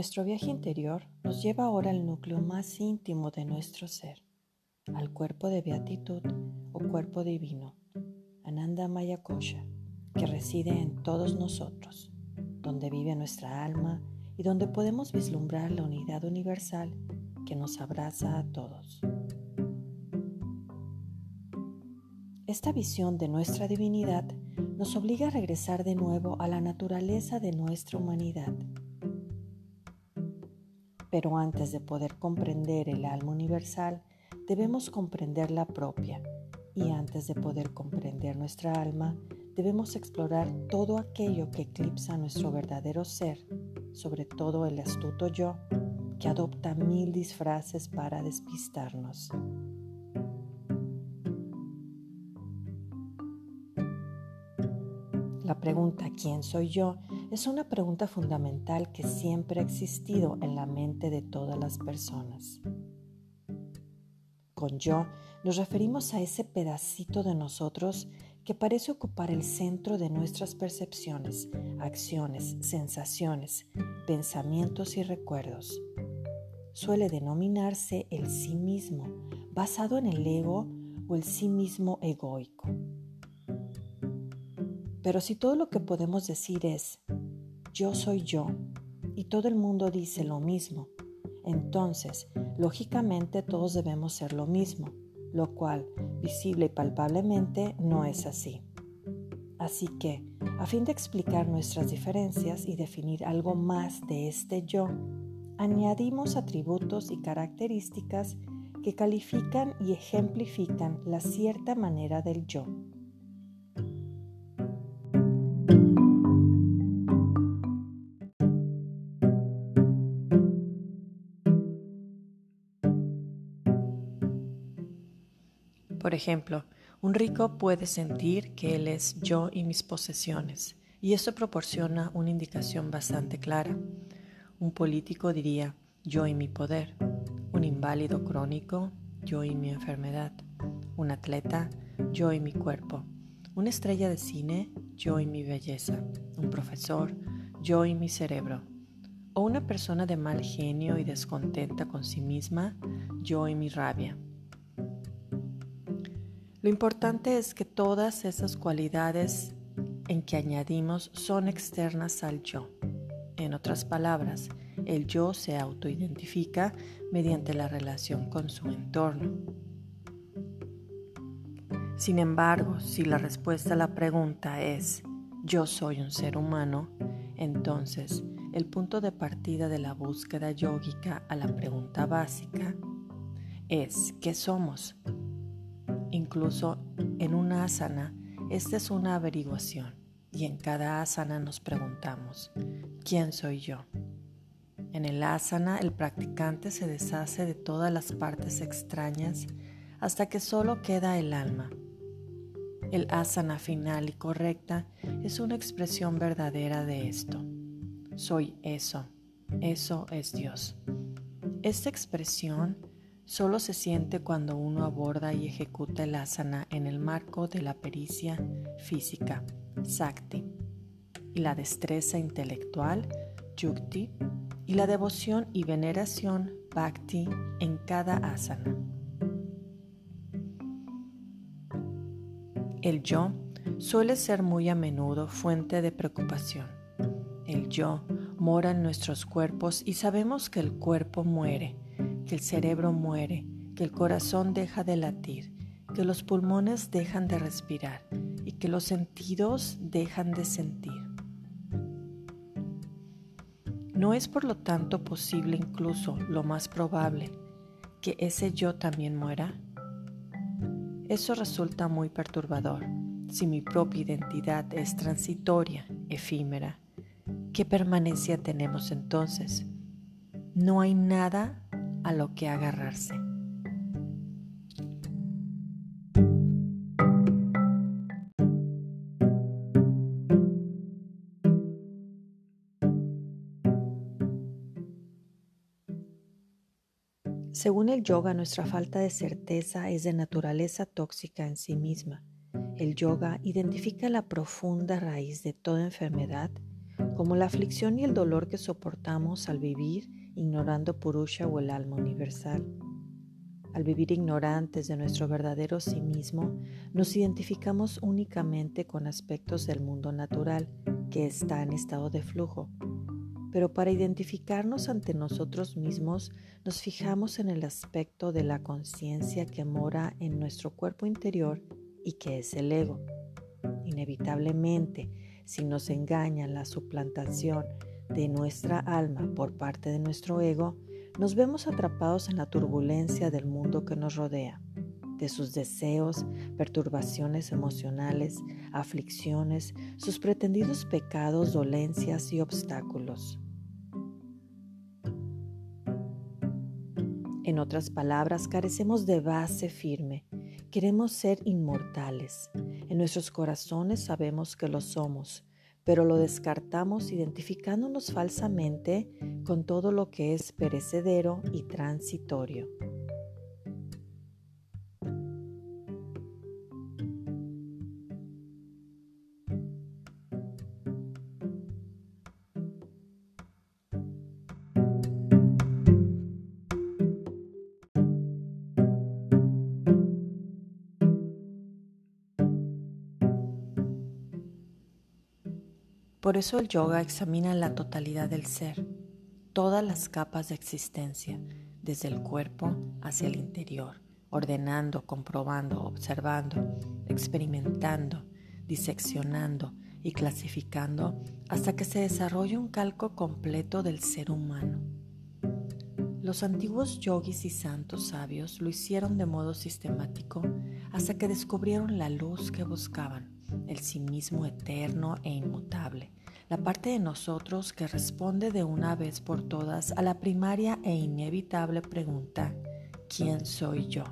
Nuestro viaje interior nos lleva ahora al núcleo más íntimo de nuestro ser, al cuerpo de beatitud o cuerpo divino, Ananda Maya Kosha, que reside en todos nosotros, donde vive nuestra alma y donde podemos vislumbrar la unidad universal que nos abraza a todos. Esta visión de nuestra divinidad nos obliga a regresar de nuevo a la naturaleza de nuestra humanidad pero antes de poder comprender el alma universal, debemos comprender la propia. Y antes de poder comprender nuestra alma, debemos explorar todo aquello que eclipsa nuestro verdadero ser, sobre todo el astuto yo, que adopta mil disfraces para despistarnos. La pregunta ¿quién soy yo? Es una pregunta fundamental que siempre ha existido en la mente de todas las personas. Con yo nos referimos a ese pedacito de nosotros que parece ocupar el centro de nuestras percepciones, acciones, sensaciones, pensamientos y recuerdos. Suele denominarse el sí mismo, basado en el ego o el sí mismo egoico. Pero si todo lo que podemos decir es yo soy yo y todo el mundo dice lo mismo, entonces lógicamente todos debemos ser lo mismo, lo cual visible y palpablemente no es así. Así que, a fin de explicar nuestras diferencias y definir algo más de este yo, añadimos atributos y características que califican y ejemplifican la cierta manera del yo. Por ejemplo, un rico puede sentir que él es yo y mis posesiones, y eso proporciona una indicación bastante clara. Un político diría yo y mi poder, un inválido crónico, yo y mi enfermedad, un atleta, yo y mi cuerpo, una estrella de cine, yo y mi belleza, un profesor, yo y mi cerebro, o una persona de mal genio y descontenta con sí misma, yo y mi rabia. Lo importante es que todas esas cualidades en que añadimos son externas al yo. En otras palabras, el yo se autoidentifica mediante la relación con su entorno. Sin embargo, si la respuesta a la pregunta es yo soy un ser humano, entonces el punto de partida de la búsqueda yógica a la pregunta básica es ¿qué somos? Incluso en una asana, esta es una averiguación y en cada asana nos preguntamos, ¿quién soy yo? En el asana el practicante se deshace de todas las partes extrañas hasta que solo queda el alma. El asana final y correcta es una expresión verdadera de esto. Soy eso, eso es Dios. Esta expresión solo se siente cuando uno aborda y ejecuta el asana en el marco de la pericia física, sakti, y la destreza intelectual, yukti, y la devoción y veneración, bhakti, en cada asana. El yo suele ser muy a menudo fuente de preocupación. El yo mora en nuestros cuerpos y sabemos que el cuerpo muere que el cerebro muere, que el corazón deja de latir, que los pulmones dejan de respirar y que los sentidos dejan de sentir. ¿No es por lo tanto posible, incluso lo más probable, que ese yo también muera? Eso resulta muy perturbador. Si mi propia identidad es transitoria, efímera, ¿qué permanencia tenemos entonces? No hay nada a lo que agarrarse. Según el yoga, nuestra falta de certeza es de naturaleza tóxica en sí misma. El yoga identifica la profunda raíz de toda enfermedad como la aflicción y el dolor que soportamos al vivir ignorando Purusha o el alma universal. Al vivir ignorantes de nuestro verdadero sí mismo, nos identificamos únicamente con aspectos del mundo natural que está en estado de flujo. Pero para identificarnos ante nosotros mismos, nos fijamos en el aspecto de la conciencia que mora en nuestro cuerpo interior y que es el ego. Inevitablemente, si nos engaña la suplantación de nuestra alma por parte de nuestro ego, nos vemos atrapados en la turbulencia del mundo que nos rodea, de sus deseos, perturbaciones emocionales, aflicciones, sus pretendidos pecados, dolencias y obstáculos. En otras palabras, carecemos de base firme. Queremos ser inmortales. En nuestros corazones sabemos que lo somos, pero lo descartamos identificándonos falsamente con todo lo que es perecedero y transitorio. Por eso el yoga examina la totalidad del ser, todas las capas de existencia, desde el cuerpo hacia el interior, ordenando, comprobando, observando, experimentando, diseccionando y clasificando hasta que se desarrolle un calco completo del ser humano. Los antiguos yogis y santos sabios lo hicieron de modo sistemático hasta que descubrieron la luz que buscaban el sí mismo eterno e inmutable, la parte de nosotros que responde de una vez por todas a la primaria e inevitable pregunta, ¿quién soy yo?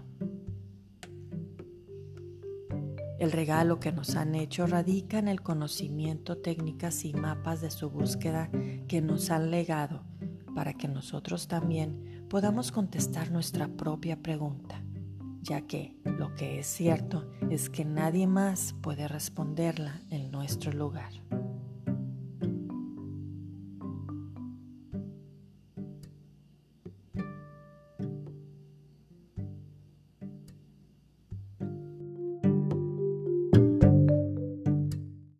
El regalo que nos han hecho radica en el conocimiento, técnicas y mapas de su búsqueda que nos han legado para que nosotros también podamos contestar nuestra propia pregunta ya que lo que es cierto es que nadie más puede responderla en nuestro lugar.